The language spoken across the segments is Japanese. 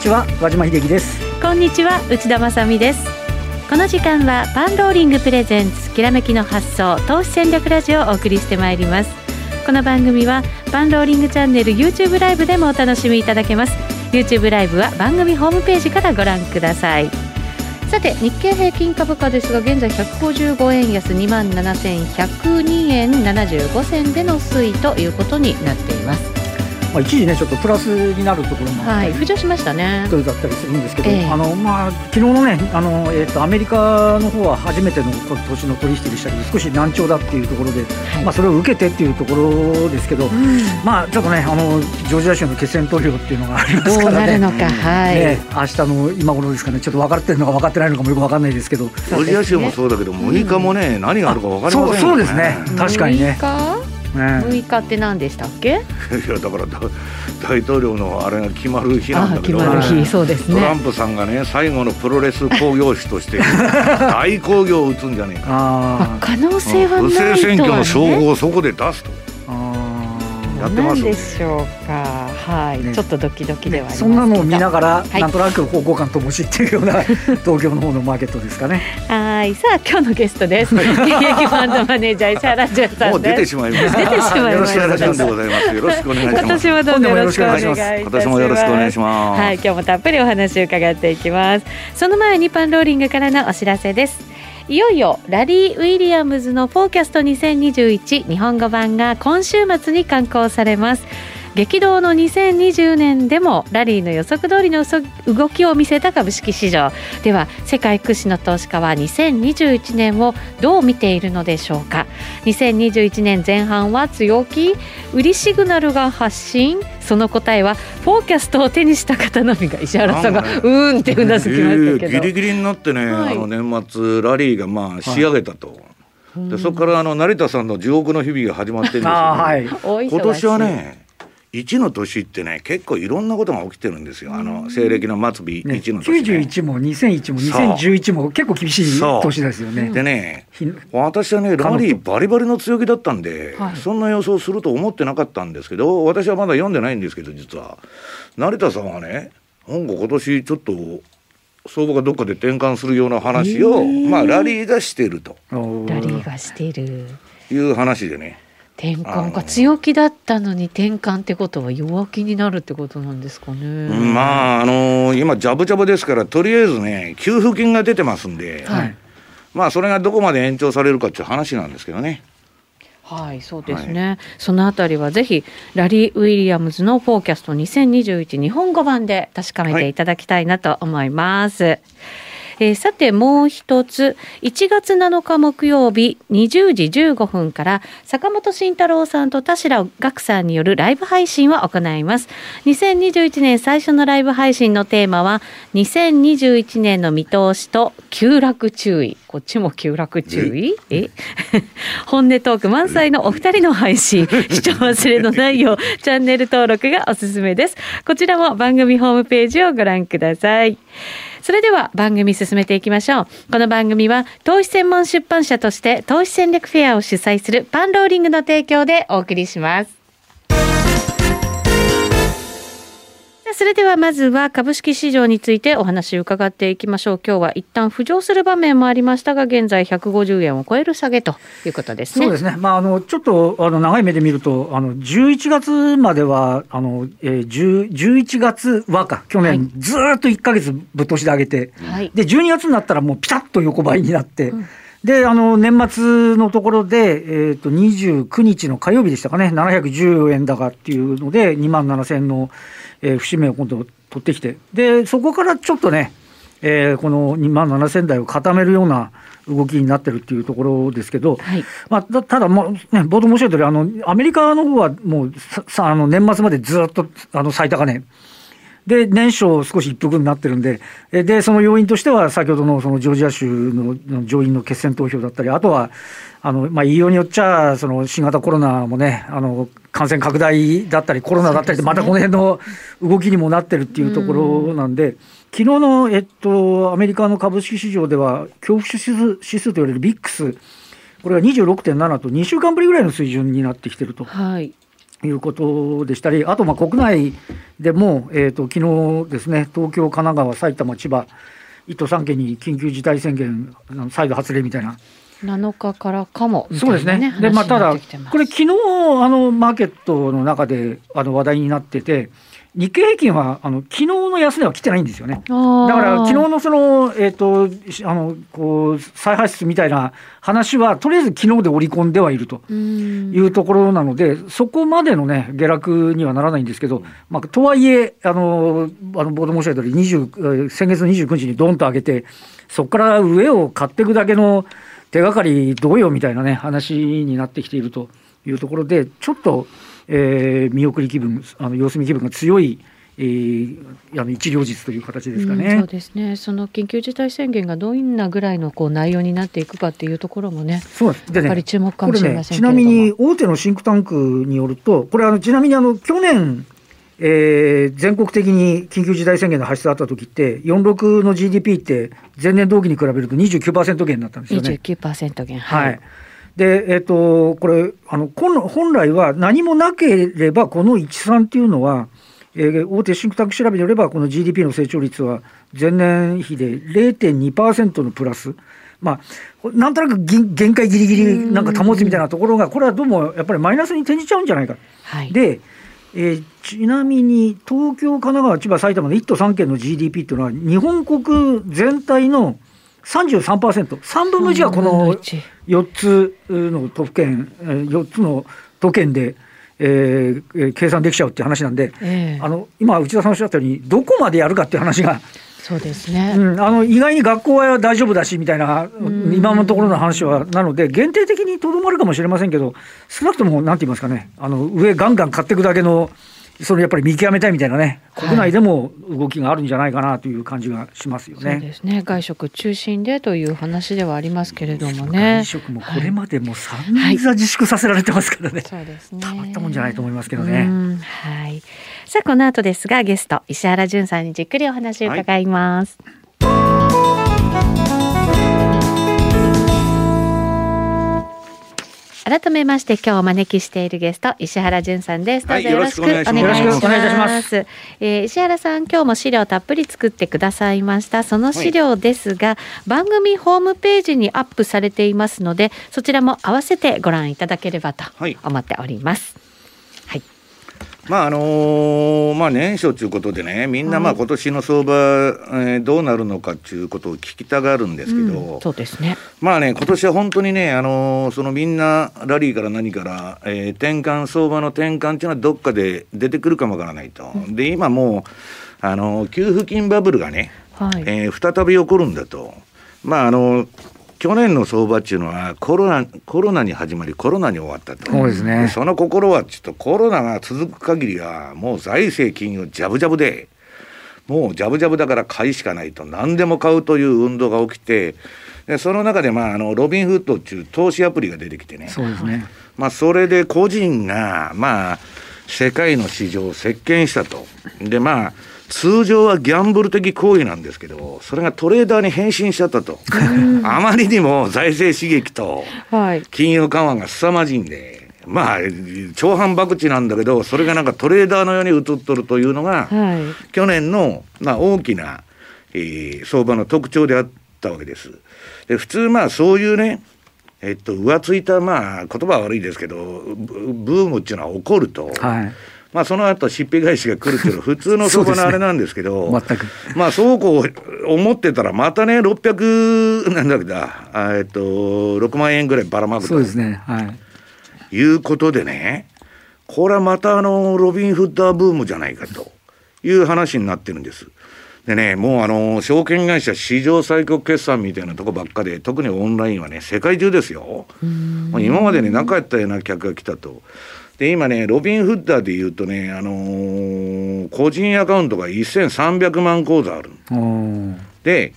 こんにちは和島秀樹です。こんにちは内田まさです。この時間はパンローリングプレゼンツきらめきの発想投資戦略ラジオをお送りしてまいります。この番組はパンローリングチャンネル YouTube ライブでもお楽しみいただけます。YouTube ライブは番組ホームページからご覧ください。さて日経平均株価ですが現在155円安2万7102円75銭での推移ということになっていますまあ、一時ねちょっとプラスになるところもはい、浮上しましたね。だったりするんですけど、えー、あのまあ昨日のねあの、えーと、アメリカの方は初めての年の取引でしたけど少し難聴だっていうところで、はい、まあ、それを受けてっていうところですけど、うん、まあちょっとねあのジョージア州の決選投票っていうのがありますからね。どうなるのか、はい。ね、明日の今頃ですかね。ちょっと分かってるのか分かってないのかもよく分かんないですけど。ジョージア州もそうだけど6日もね、うん、何があるか分かりませんよね。そうですね。確かにね6日って何でしたっけ？いやだから大統領のあれが決まる日なんだけど、ね、そうですね、トランプさんがね最後のプロレス興行師として 大興行を打つんじゃねえか。可能性はないとは、ね、不正選挙の称号をそこで出すと。やってますでしょうか。はい、ね、ちょっとドキドキでは、ね、そんなのを見ながら、はい、なんとなく方向感ともしっていうような 東京の方のマーケットですかね。はい、さあ今日のゲストです。現役ファンドマネージャー石原潤さんもう出てしまいました。出てしまいました。よろしくでございます。よろしくお願いします。今年もどうぞよろしくお願いします。今年もよろしくお願いします。はい、今日もたっぷりお話を伺っていきます。その前にパンローリングからのお知らせです。いよいよラリー・ウィリアムズのフォーキャスト2021日本語版が今週末に刊行されます激動の2020年でもラリーの予測通りの動きを見せた株式市場。では世界屈指の投資家は2021年をどう見ているのでしょうか？2021年前半は強気売りシグナルが発信。その答えはフォーキャストを手にした方のみが石原さんがうーんってうなずきましたけど、ギリギリになってね、はい、あの年末ラリーがまあ仕上げたと。はい、でそこからあの成田さんの地獄の日々が始まってるんですよ、ね、はい、今年はね1の年ってね結構いろんなことが起きてるんですよ。あの西暦の末尾1の年、ね、91も2001も2011も結構厳しい年ですよね。でね私はねラリーバリバリの強気だったんで、はい、そんな予想すると思ってなかったんですけど私はまだ読んでないんですけど実は。成田さんはねなんか今年ちょっと相場がどっかで転換するような話を、まあラリーがしていると。ラリーがしている。いう話でね。転換か強気だったのに転換ってことは弱気になるってことなんですかね。まああのー、今ジャブジャブですからとりあえずね給付金が出てますんで、はい、まあそれがどこまで延長されるかっていう話なんですけどね。はいそうですね、はい、そのあたりはぜひラリー・ウィリアムズのフォーキャスト2021日本語版で確かめていただきたいなと思います。はいえー、さてもう一つ。1月7日木曜日20時15分から坂本慎太郎さんと田代岳さんによるライブ配信を行います。2021年最初のライブ配信のテーマは2021年の見通しと急落注意。こっちも急落注意？え？本音トーク満載のお二人の配信。視聴忘れのないようチャンネル登録がおすすめです。こちらも番組ホームページをご覧くださいそれでは番組進めていきましょう。この番組は投資専門出版社として投資戦略フェアを主催するパンローリングの提供でお送りします。それではまずは株式市場についてお話を伺っていきましょう。今日は一旦浮上する場面もありましたが、現在150円を超える下げということですね。そうですね。まああのちょっとあの長い目で見ると、あの11月まではあの、えー、11月はか去年ずっと1か月ぶっ通しで上げて、はい、で12月になったらもうピタッと横ばいになって。うんで、あの、年末のところで、えっ、ー、と、29日の火曜日でしたかね、710円高っていうので、2万7000円の、えー、節目を今度取ってきて、で、そこからちょっとね、えー、この2万7000台を固めるような動きになってるっていうところですけど、はい、まあ、ただ、もうね、冒頭申し上げたように、あのアメリカの方はもうさあの年末までずっとあの最高値、で、年初少し一服になってるんで、で、その要因としては、先ほどのそのジョージア州の上院の決選投票だったり、あとは、あの、まあ、言いようによっちゃ、その新型コロナもね、あの、感染拡大だったり、コロナだったりまたこの辺の動きにもなってるっていうところなんで、昨日の、えっと、アメリカの株式市場では、恐怖指数指数と言われるビックス、これが26.7と2週間ぶりぐらいの水準になってきてると。はいいうことでしたり、あとまあ国内でも、えーと、昨日ですね、東京、神奈川、埼玉、千葉、1都3県に緊急事態宣言、再度発令みたいな。7日からかも、ね、そうですね。で、まあ、ただ、これ、昨日あのマーケットの中であの話題になってて、日経平均はあの昨日の安値は来てないんですよね。だから昨日のそのえっ、ー、とあのこう再発出みたいな話はとりあえず昨日で織り込んではいるというところなので、そこまでのね下落にはならないんですけど、まあとはいえあのあのボード申し上げた通り20先月の29日にドンと上げて、そこから上を買っていくだけの手がかりどうよみたいなね話になってきているというところで、ちょっと。えー、見送り気分あの様子見気分が強いえー、あの一両日という形ですかね、うん、そうですね。その緊急事態宣言がどんなぐらいのこう内容になっていくかっていうところもね、そうですでねやっぱり注目かもしれません、ね、ちなみに大手のシンクタンクによると、これあのちなみにあの去年。えー、全国的に緊急事態宣言の発出あった時って、46の GDP って前年同期に比べると29%減になったんですよね。29%減、はい、はいで、えっ、ー、と、これ、あの、本来は何もなければ、この13っていうのは、えー、大手シンクタンク調べによれば、この GDP の成長率は前年比で0.2%のプラス。まあ、なんとなく限界ぎりぎりなんか保つみたいなところが、これはどうもやっぱりマイナスに転じちゃうんじゃないか。はい、で、えー、ちなみに東京、神奈川、千葉、埼玉の1都3県の GDP っていうのは、日本国全体の33%、3分の1がこの4つの都府県、4つの都県で、えー、計算できちゃうっていう話なんで、えー、あの今、内田さんおっしゃったように、どこまでやるかっていう話が。そうですね、うん、あの意外に学校は大丈夫だしみたいな、今のところの話は、なので、限定的にとどまるかもしれませんけど、少なくともなんて言いますかね、あの上、ガンガン買っていくだけのそれやっぱり見極めたいみたいなね、国内でも動きがあるんじゃないかなという感じがしますよね。そうですね。外食中心でという話ではありますけれどもね。外食もこれまでも散々自粛させられてますからね。そうですね。たまったもんじゃないと思いますけどね。はい。さあこの後ですがゲスト石原潤さんにじっくりお話を伺います。はい改めまして今日お招きしているゲスト石原潤さんです。どうぞよろしくお願いします。えー、石原さん今日も資料たっぷり作ってくださいました。その資料ですが、はい、番組ホームページにアップされていますので、そちらも合わせてご覧いただければと思っております。はいまああのー、まあ年初ということでねみんなまあ今年の相場、えー、どうなるのかということを聞きたがるんですけど、うん、そうですね。まあね今年は本当にね、あのー、そのみんなラリーから何から、えー、転換相場の転換っていうのはどっかで出てくるかもわからないと、うん、で今もう、あの給付金バブルがね、はい、えー、再び起こるんだと。まああの去年の相場っていうのはコロナコロナに始まりコロナに終わったと。そうですね。その心はちょっとコロナが続く限りはもう財政金融ジャブジャブでもうジャブジャブだから買いしかないと。何でも買うという運動が起きてでその中で、まあ、あのロビンフッドっていう投資アプリが出てきてね。そうですね、まあ、それで個人が、まあ、世界の市場を席巻したと。でまあ通常はギャンブル的行為なんですけどそれがトレーダーに変身しちゃったとあまりにも財政刺激と金融緩和が凄まじいんで。まあ長反博打なんだけどそれがなんかトレーダーのように映っとるというのが、はい、去年の、まあ、大きな、えー、相場の特徴であったわけです。で普通まあそういうねえっと浮ついたまあ言葉は悪いですけどブームっていうのは起こると、はい、まあ、その後しっぺ返しが来るっていうのは普通の相場のあれなんですけど全くまあそうこう思ってたらまたね600なんだけどえっと6万円ぐらいばらまくとそうですねはいいうことでねこれはまたあのロビン・フッダーブームじゃないかという話になってるんです。でね、もうあの、証券会社史上最高決算みたいなとこばっかで、特にオンラインはね、世界中ですよ。今までになかったような客が来たと。で、今ね、ロビンフッダーで言うとね、あのー、個人アカウントが1300万口座ある。で、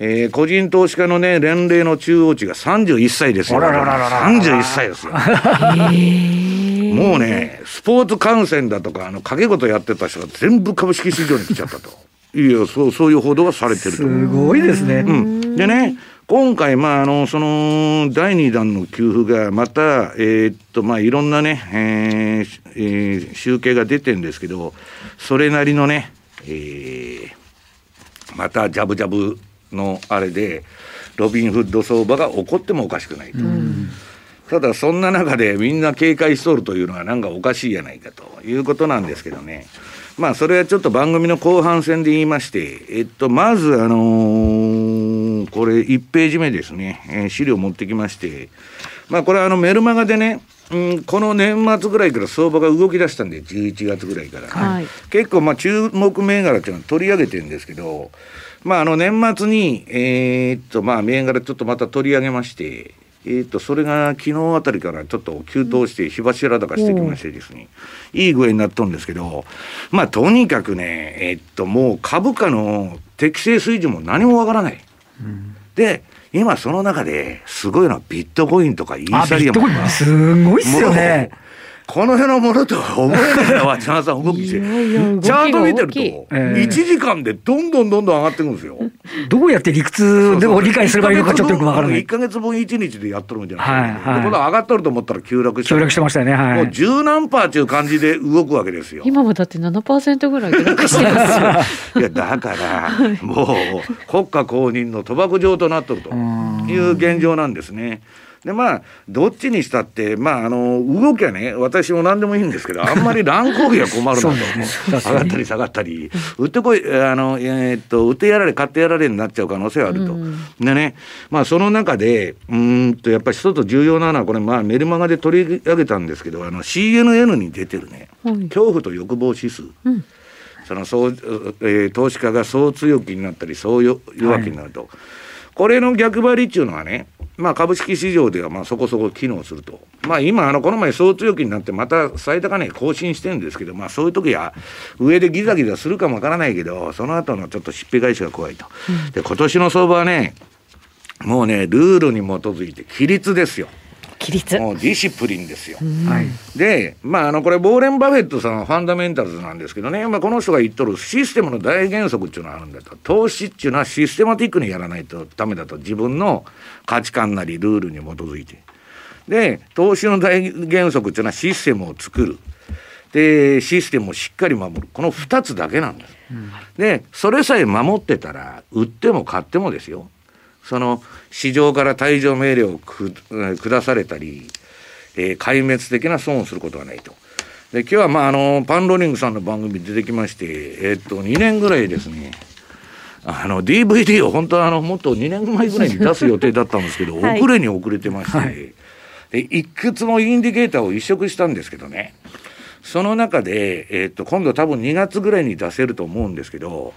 えー、個人投資家のね、年齢の中央値が31歳ですよ。31歳ですよ。もうね、スポーツ観戦だとか、あの、掛け事やってた人が全部株式市場に来ちゃったと。いや、そう、そういう報道がされてると。すごいですね。うん。でね、今回、まあ、あの、その、第2弾の給付が、また、えー、っと、まあ、いろんなね、えーえー、集計が出てるんですけど、それなりのね、えー、また、ジャブジャブのあれで、ロビンフッド相場が起こってもおかしくないと。ただ、そんな中でみんな警戒しとるというのは、なんかおかしいやないかということなんですけどね。まあ、それはちょっと番組の後半戦で言いまして、えっと、まず、あのーこれ1ページ目ですね、えー、資料持ってきまして、まあこれあのメルマガでね、うん、この年末ぐらいから相場が動き出したんで、11月ぐらいから、はい、結構まあ注目銘柄っていうのは取り上げてるんですけど、まああの年末に、えー、っとまあ銘柄ちょっとまた取り上げまして、えー、とそれが昨日あたりからちょっと急騰して火柱高してきましてですね、いい具合になっとるんですけど、まあとにかくね、えー、っともう株価の適正水準も何もわからない。で今その中ですごいのはビットコインとかイーサリアムすごいっすよね。この辺のものとは思えないわ、千葉さん動きして。チャート見てると、1時間でどんどんどんどん上がっていくんですよ。どうやって理屈でも理解すればいいのかちょっとよくわからない。1か月分1日でやっとるんじゃないですか。はいはい、これ上がっとると思ったら急落して。急落してましたよね。はい、もう十何パーっていう感じで動くわけですよ。今もだって7%ぐらい下落してますよ。いや、だから、もう国家公認の賭博場となっとるという現状なんですね。でまあどっちにしたってまああの動きはね私も何でもいいんですけどあんまり乱高下が困るなと、ね、上がったり下がったり。売ってこいあのえー、っと売ってやられ買ってやられになっちゃう可能性はあると。うん、でねまあその中でうんとやっぱり一つ重要なのはこれまあメルマガで取り上げたんですけどあの CNN に出てるね、恐怖と欲望指数。うん。そのそう、えー、投資家が総強気になったり総弱気になると、はい、これの逆張りっていうのはねまあ、株式市場ではまあそこそこ機能すると、まあ、今、あのこの前、総強気になって、また最高値更新してるんですけど、まあ、そういう時は上でギザギザするかもわからないけど、その後のちょっとしっぺ返しが怖いと。で今年の相場はね、もうね、ルールに基づいて、規律ですよ。規律。もうディシプリンですよ。はい、でまああのこれボーレン・バフェットさんはファンダメンタルズなんですけどね、まあ、この人が言っとるシステムの大原則っていうのがあるんだと。投資っていうのはシステマティックにやらないとダメだと。自分の価値観なりルールに基づいて。で投資の大原則っていうのはシステムを作る。でシステムをしっかり守る。この2つだけなんです。うん、でそれさえ守ってたら売っても買ってもですよその市場から退場命令を下されたり、えー、壊滅的な損をすることはないと。で今日はまああのパンローリングさんの番組出てきましてえー、っと2年ぐらいですね。あの DVD を本当はあのもっと2年前ぐらいに出す予定だったんですけど、はい、遅れに遅れてまして、はい、でいくつもインディケーターを移植したんですけどね。その中で、えー、っと今度多分2月ぐらいに出せると思うんですけど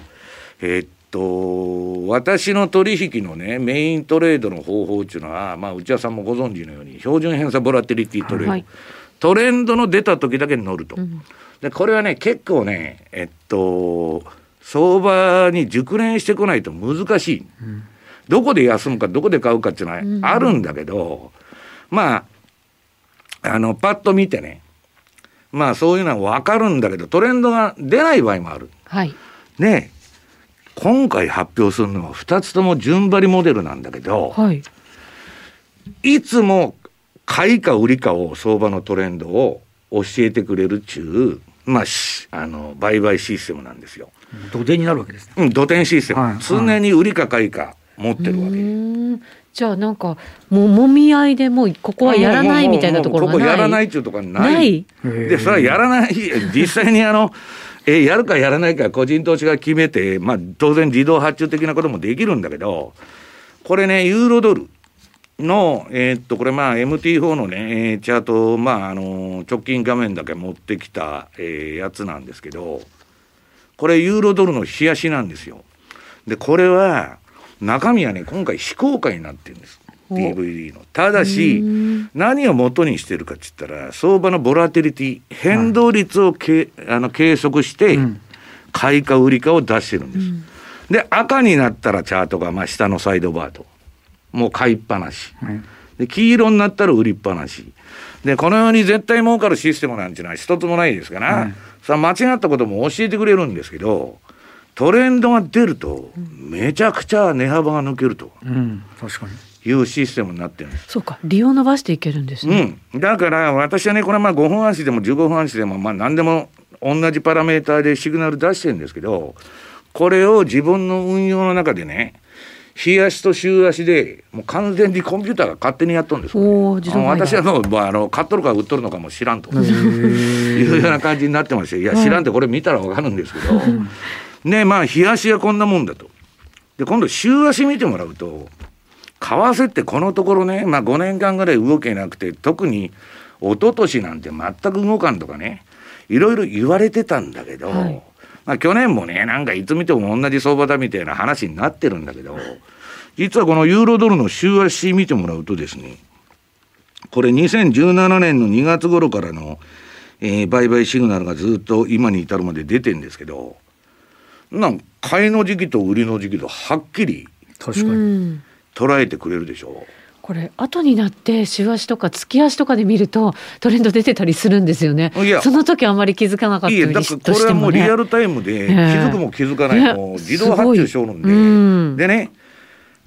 えー、っと私の取引のねメイントレードの方法っていうのは、まあ、内田さんもご存知のように標準偏差ボラティリティトレード、はい、トレンドの出た時だけに乗ると、うん、でこれはね結構ねえっと相場に熟練してこないと難しい、うん、どこで休むかどこで買うかっていうのはあるんだけど、うん、まああのパッと見てねまあそういうのは分かるんだけどトレンドが出ない場合もある。はい、ね今回発表するのは2つとも順張りモデルなんだけど、はい、いつも買いか売りかを相場のトレンドを教えてくれるっちゅう、まあ、あの売買システムなんですよ。土手になるわけです、ね、うん、土手システム、はい、常に売りか買いか持ってるわけ。じゃあなんかもうもみ合いでもうここはやらないみたいなところがない？ここやらないっていうとこない。ない？でそれはやらない実際にあのえやるかやらないか個人投資が決めて、まあ、当然自動発注的なこともできるんだけど、これね、ユーロドルの、えー、っと、これまあ MT4 のね、チャート、まあ、あの、直近画面だけ持ってきた、えー、やつなんですけど、これユーロドルの冷やしなんですよ。で、これは、中身はね、今回非公開になってるんです。DVD の。ただし、何を元にしてるかっつったら、相場のボラティリティ、変動率をけ、あの計測して、買いか売りかを出してるんです。うん、で、赤になったらチャートが、まあ、下のサイドバーと。もう買いっぱなし。で、黄色になったら売りっぱなし。で、このように絶対儲かるシステムなんていうのは一つもないですから、さあ間違ったことも教えてくれるんですけど、トレンドが出ると、めちゃくちゃ値幅が抜けると。うん、確かに。いうシステムになってるんです。そうか、利用伸ばしていけるんですね。うん、だから私はね、これまあ5分足でも15分足でもまあ何でも同じパラメーターでシグナル出してるんですけど、これを自分の運用の中でね、日足と週足でもう完全にコンピューターが勝手にやっとるんですよ、ね、私はもう、まあ、あの買っとるか売っとるのかも知らんと。いうような感じになってましていや知らんってこれ見たら分かるんですけど、ねまあ日足はこんなもんだと。で今度週足見てもらうと為替ってこのところね、まあ、5年間ぐらい動けなくて特に一昨年なんて全く動かんとかねいろいろ言われてたんだけど、はい、まあ、去年もねなんかいつ見ても同じ相場だみたいな話になってるんだけど実はこのユーロドルの週足見てもらうとですねこれ2017年の2月頃からの、えー、売買シグナルがずっと今に至るまで出てんですけどなん買いの時期と売りの時期とはっきり確かに捉えてくれるでしょう。これ後になって週足とか月足とかで見るとトレンド出てたりするんですよね。いや。その時あんまり気づかなかったりしても、ね、いやだからこれはもうリアルタイムで気づくも気づかないも自動発注しょるんで、うん、でね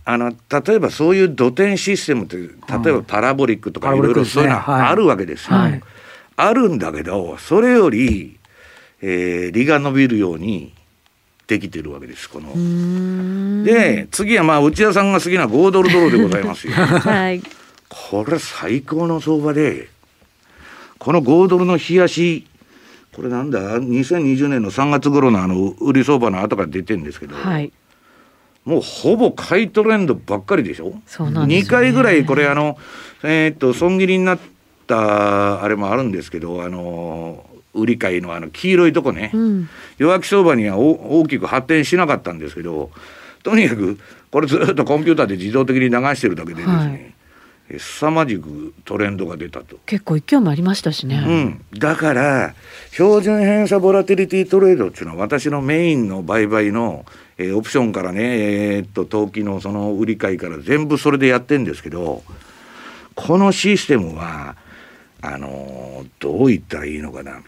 あの例えばそういう土点システムって例えばパラボリックとかいろいろそういうのあるわけですよ。はい、あるんだけどそれより、えー、利が伸びるようにできてるわけですこの。で次はまあ内田さんが好きな5ドルドルでございますよ。はい、これ最高の相場でこの5ドルの冷やしこれなんだ？2020年の3月頃のあの売り相場の後から出てるんですけど、はい、もうほぼ買いトレンドばっかりでしょ？そうなんです、ね、2回ぐらいこれあのえー、っと損切りになったあれもあるんですけどあの売り買いのあの黄色いとこね、うん、弱気相場には大きく発展しなかったんですけどとにかくこれずっとコンピューターで自動的に流してるだけでですね、はい、凄まじくトレンドが出たと。結構勢いもありましたしね、うん、だから標準偏差ボラティリティトレードっていうのは私のメインの売買の、えー、オプションからねえー、っと投機のその売り買いから全部それでやってんですけどこのシステムはあのー、どう言ったらいいのかな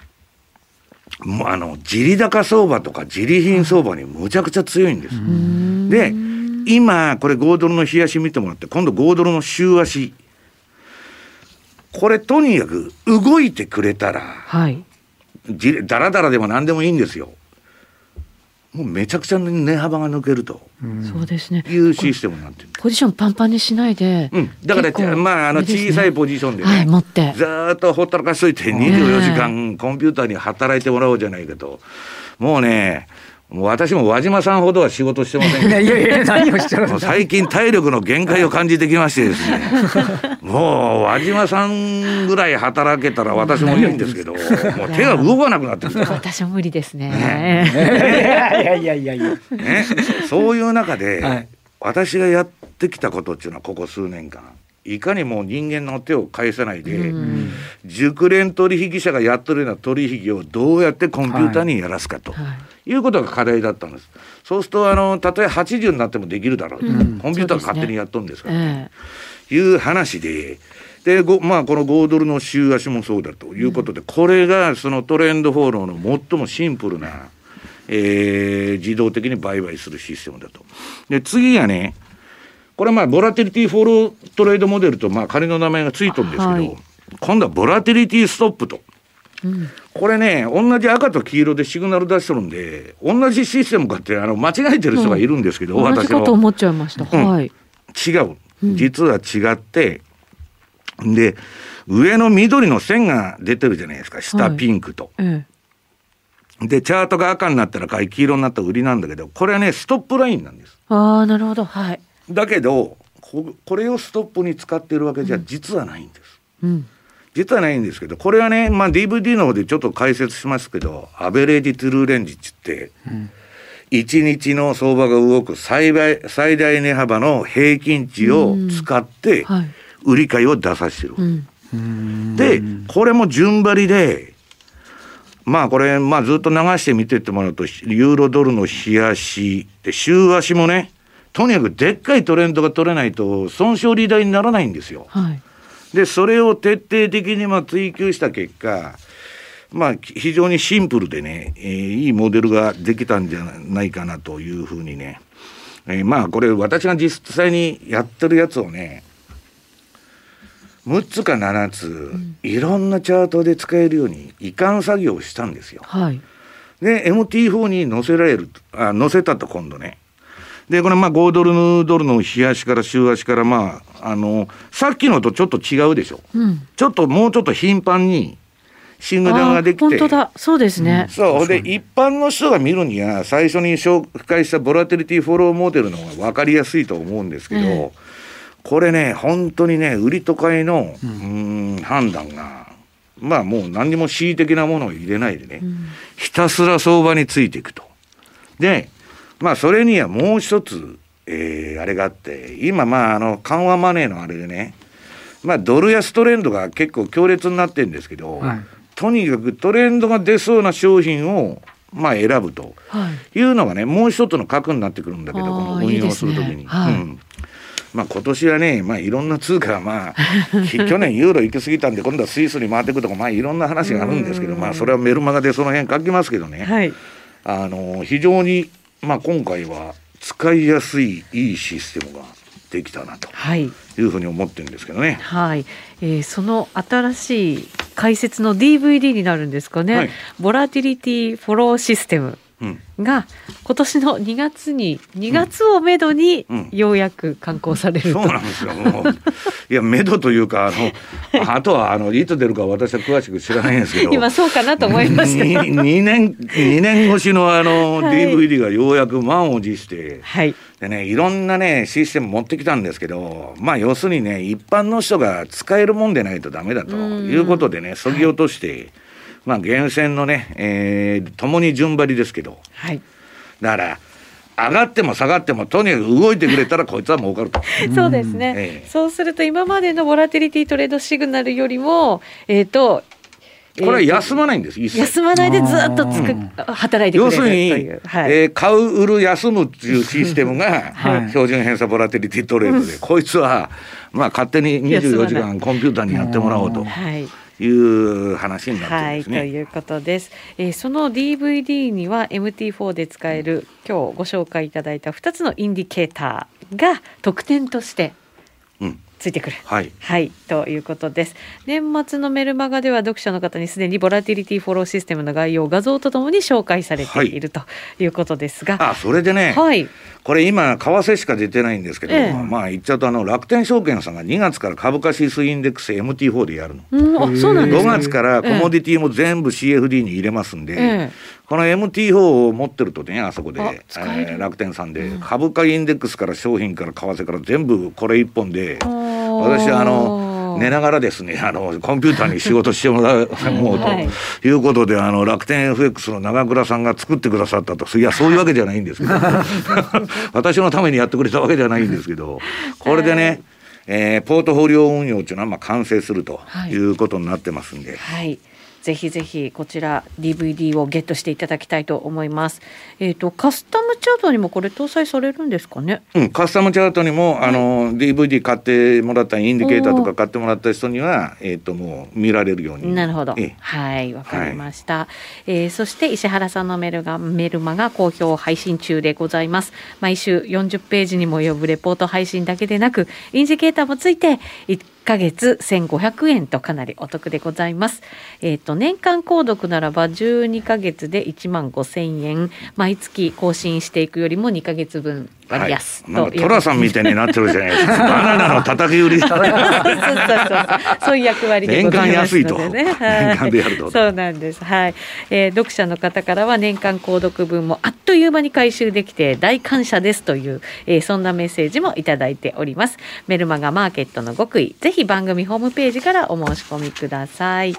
もうあの地利高相場とか地利品相場にむちゃくちゃ強いんです。で今これ5ドルの冷やし見てもらって今度5ドルの週足これとにかく動いてくれたら、はい、だらだらでも何でもいいんですよ。もうめちゃくちゃ値幅が抜けると、そうですね。いうシステムになってる。ポジションパンパンにしないで、うん、だからまああの小さいポジションでね、はい、持って。ずっとほったらかしといて24時間コンピューターに働いてもらおうじゃないかと。もうねもう私も和島さんほどは仕事してません いやいやいや、何をしてるの最近体力の限界を感じてきましてですね。もう和島さんぐらい働けたら私もいいんですけど、もう手が動かなくなってる 私も無理ですね。ねいやいやいやいや。ね、そういう中で、はい、私がやってきたことっていうのはここ数年間。いかにも人間の手を返さないで、熟練取引者がやってるような取引をどうやってコンピューターにやらすかと。はいうことが課題だったんです。そうするとあのたとえ80になってもできるだろうと、うん、コンピューターが勝手にやっとんですから、ねえー、いう話で。でまあ、この5ドルの週足もそうだということで、うん、これがそのトレンドフォローの最もシンプルな、えー、自動的に売買するシステムだと。で次がねこれはまあボラティリティフォロートレードモデルとまあ仮の名前がついとるんですけど、はい、今度はボラティリティストップと。これね同じ赤と黄色でシグナル出してるんで同じシステムかってあの間違えてる人がいるんですけど、うん、私の。思っちゃいました、うん、はい、違う。実は違って、うん、で上の緑の線が出てるじゃないですか。下ピンクと。はいええ、でチャートが赤になったら買い黄色になったら売りなんだけどこれはねストップラインなんです。ああなるほど。はい。だけどこれをストップに使ってるわけじゃ実はないんです。うん。実はないんですけどこれはね、まあ、DVD の方でちょっと解説しますけどアベレージトゥルーレンジって、うん、1日の相場が動く最大最大値幅の平均値を使って売り買いを出させてる。うん、でこれも順張りでまあこれ、まあ、ずっと流して見てってもらうとユーロドルの日足で週足もねとにかくでっかいトレンドが取れないと損傷利大にならないんですよ。はいでそれを徹底的にまあ追求した結果まあ、非常にシンプルでね、えー、いいモデルができたんじゃないかなというふうにね、えー、まあこれ私が実際にやってるやつをね6つか7つ、うん、いろんなチャートで使えるように移管作業をしたんですよ。はい、で MT4 に載せられるあ載せたと今度ね。でこれまあ5ドルドルの日足から週足からまああのさっきのとちょっと違うでしょ。うん、ちょっともうちょっと頻繁にシングルができて。本当だ。そうですね、うん、そう。で一般の人が見るには最初に紹介したボラテリティフォローモデルの方が分かりやすいと思うんですけど、えー、これね本当にね売りと買いの、うん、ん判断がまあもう何にも恣意的なものを入れないでね、うん、ひたすら相場についていくと。でまあそれにはもう一つ、えー、あれがあって今まああの緩和マネーのあれでねまあドル安トレンドが結構強烈になってるんですけど、はい。とにかくトレンドが出そうな商品をまあ選ぶとい。うのがね、もう一つの核になってくるんだけどこの運用するときに。はい、うん。まあ、今年はね、まあ、いろんな通貨まあ 去年ユーロ行き過ぎたんで今度はスイスに回ってくるとか、まあ、いろんな話があるんですけど、まあ、それはメルマガでその辺書きますけどね、はい、あの非常に、まあ、今回は使いやすいいいシステムができたなというふうに思ってるんですけどね。はい、えー、その新しい解説の DVD になるんですかね。はい、ボラティリティフォローシステム。が今年の2月に2月をめどにようやく刊行されると、うんうん、そうなんですよもう。いやめどというかあのあとはあのいつ出るか私は詳しく知らないんですけど。今そうかなと思いました。2, 2, 年2年越しのあの DVD がようやく満を持して、はい、でねいろんなねシステム持ってきたんですけどまあ要するにね一般の人が使えるもんでないとダメだということでねそぎ落として、はいまあ、厳選のね、えー、共に順張りですけど、はい、だから上がっても下がってもとにかく動いてくれたらこいつは儲かると。そうですね、えー、そうすると今までのボラティリティトレードシグナルよりもえっ、ー、とこれは休まないんです、休まないでずっとつく働いて要するに、はい、えー、買う売る休むっていうシステムが、はい、標準偏差ボラティリティトレードで、こいつはまあ勝手に24時間コンピューターにやってもらおうと。はいいう話になってますね。はい、ということです。えー、その DVD には MT4 で使える今日ご紹介いただいた2つのインディケーターが特典としてついてくる、はい、はい、ということです。年末のメルマガでは読者の方にすでにボラティリティフォローシステムの概要画像とともに紹介されている、ということですが。あそれでね、はい、これ今為替しか出てないんですけど、ええ、まあ言っちゃうとあの楽天証券さんが2月から株価指数インデックス MT4 でやるの、うん、あそうなんです、ね、5月からコモディティも全部 CFD に入れますんで、えこの MT4 を持ってるとねあそこで、えー、楽天さんで、株価インデックスから商品から為替から全部これ一本で。私あの寝ながらですねあのコンピューターに仕事してもらうもうとい。うことであの楽天 FX の長倉さんが作ってくださったと。いやそういうわけじゃないんですけど。私のためにやってくれたわけじゃないんですけど。これでね、えー、ポートフォリオ運用っていうのはまあ完成するとい。うことになってますんで。はい、はいぜひぜひこちら DVD をゲットしていただきたいと思います。えっ、ー、とカスタムチャートにもこれ搭載されるんですかね？うん、カスタムチャートにも、はい、あの DVD 買ってもらったインディケーターとか買ってもらった人にはえっ、ー、ともう見られるように。なるほど。はいわかりました。はい、えー、そして石原さんのメルがメルマが好評配信中でございます。毎週40ページにも及ぶレポート配信だけでなくインディケーターもついてヶ月1500円とかなりお得でございます。えっ、ー、と年間購読ならば12ヶ月で1万5000円毎月更新していくよりも2ヶ月分割安と、はい、トラさんみたいになってるじゃないですか。バナナの叩き売り。そうそうそうそういう役割でございますのでね。年間でやると。そうなんです。はい、えー。読者の方からは年間購読分もあっという間に回収できて大感謝ですという、えー、そんなメッセージもいただいております。メルマガマーケットの極意、ぜひ番組ホームページからお申し込みください。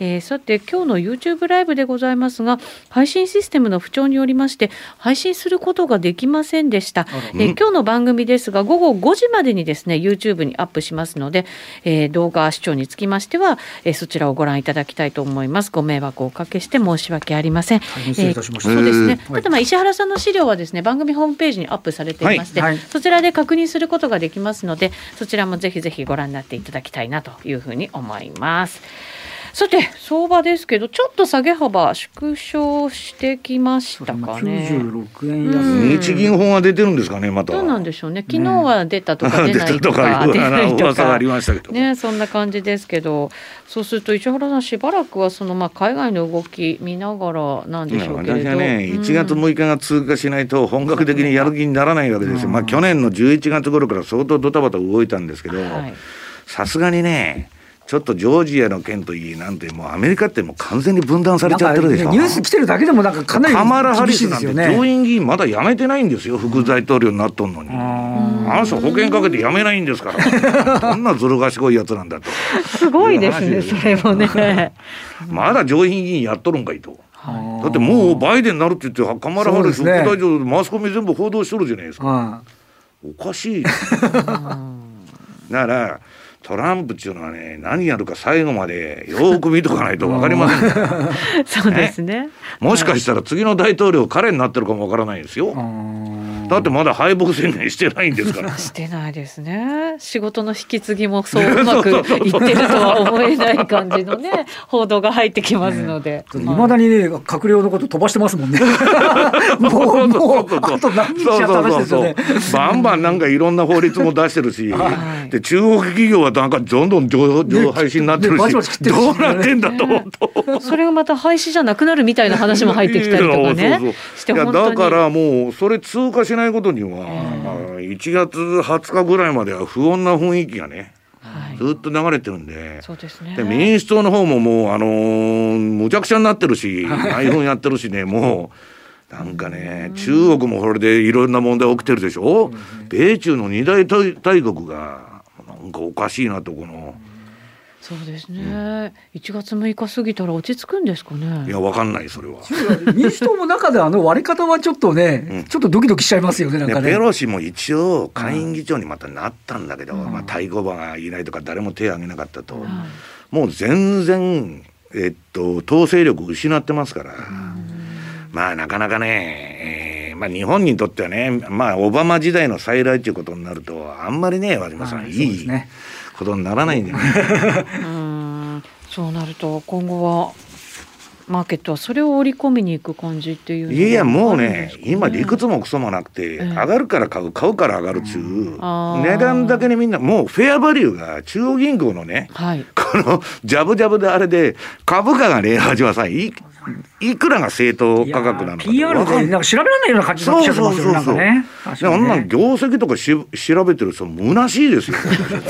えー、さて今日の YouTube ライブでございますが配信システムの不調によりまして配信することができませんでした、えー、今日の番組ですが午後5時までにですね YouTube にアップしますので、えー、動画視聴につきましては、えー、そちらをご覧いただきたいと思います。ご迷惑をおかけして申し訳ありません、えー、そうですね。ただまあ石原さんの資料はですね番組ホームページにアップされていまして、はい。はい、そちらで確認することができますのでそちらもぜひぜひご覧になっていただきたいなというふうに思います。さて相場ですけどちょっと下げ幅縮小してきましたかね。96円安、うん、日銀本は出てるんですかねまた。どうなんでしょうね。昨日は出たとか出ないとか、ね、出ないとかありましたけど。ねそんな感じですけど、そうすると石原さんしばらくはそのまあ海外の動き見ながらなんでしょうけれど。私はね1月6日が通過しないと本格的にやる気にならないわけですよ。まあ去年の11月頃から相当ドタバタ動いたんですけど、さすがにね。ちょっとジョージアの件といいなんてもうアメリカってもう完全に分断されちゃってるでしょ、ね、ニュース来てるだけでもなんかかなりカマラ・ハリスなんて上院議員まだ辞めてないんですよ副大統領になっとんのに。あの人保険かけて辞めないんですから。どんなずる賢いやつなんだと。すごいですねそれもね。まだ上院議員やっとるんかいと。だってもうバイデンになるって言ってカマラ・ハリス副大統領マスコミ全部報道しとるじゃないですか。おかしい だからトランプっていうのはね何やるか最後までよく見とかないと分かりません そうですね、ね、もしかしたら次の大統領彼になってるかも分からないですよ。だってまだ敗北宣言してないんですから。してないですね。仕事の引き継ぎもそう うまくいってるとは思えない感じのね 報道が入ってきますので。い、ま、だにね閣僚のこと飛ばしてますもんね。もうもうあと何日やったですよね。バンバンなんかいろんな法律も出してるし、はい、で中国企業はなんかどんどん上上廃止になってるし、ね、どうなってんだと思うと。それがまた廃止じゃなくなるみたいな話も入ってきたりとかね。いやだからもうそれ通過しないことには、えー、1月20日ぐらいまでは不穏な雰囲気がね。ずっと流れてるんでそうですね、で民主党の方ももう、あのー、むちゃくちゃになってるし内紛やってるしねもうなんかね中国もこれでいろんな問題起きてるでしょ、う米中の二大大国がなんかおかしいなとこの。そうですね、うん、1月6日過ぎたら落ち着くんですかね。いやわかんないそれは。民主党も中であの割り方はちょっとね、うん、ちょっとドキドキしちゃいますよねなんかね。ペロシも一応下院議長にまたなったんだけど、うん、まあ、対抗馬がいないとか誰も手を挙げなかったと、もう全然えっと統制力失ってますから、まあなかなかね、えーまあ、日本にとってはね、まあ、オバマ時代の再来ということになるとあんまりね和島さん、いい、ね、ことにならないんだよね。うんそうなると今後はマーケットはそれを織り込みに行く感じっていう、いやもうね今理屈もクソもなくて、上がるから買う買うから上がるっちゅう、値段だけでみんなもうフェアバリューが中央銀行のね、はい、このジャブジャブであれで株価が0八はさいいくらが正当価格なのか PR でなんか調べられないような感じになっちゃってますよね。あんな業績とかし調べてる人虚しいですよ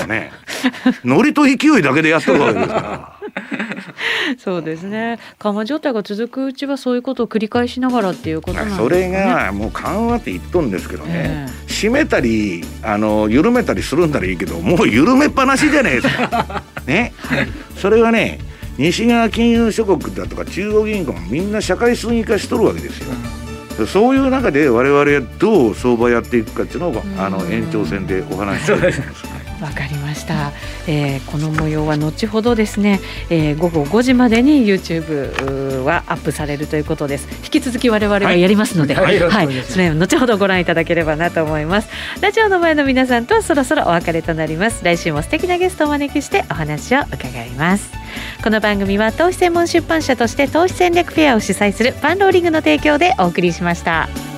ね。ノリと勢いだけでやってるわけですから。そうですね。緩和状態が続くうちはそういうことを繰り返しながらっていうことなんですね、それがもう緩和って言っとんですけどね、えー、締めたりあの緩めたりするんならいいけどもう緩めっぱなしじゃないですかね、はい、それはね西側金融諸国だとか中央銀行もみんな社会主義化しとるわけですよ。うん、そういう中で我々はどう相場やっていくかっていうのをあの延長戦でお話ししたいと思います。わかりました、えー、この模様は後ほどですね、えー、午後5時までに YouTube はアップされるということです。引き続き我々はやりますので、はい、はいはい、それを後ほどご覧いただければなと思います。ラジオの前の皆さんとはそろそろお別れとなります。来週も素敵なゲストをお招きしてお話を伺います。この番組は投資専門出版社として投資戦略フェアを主催するパンローリングの提供でお送りしました。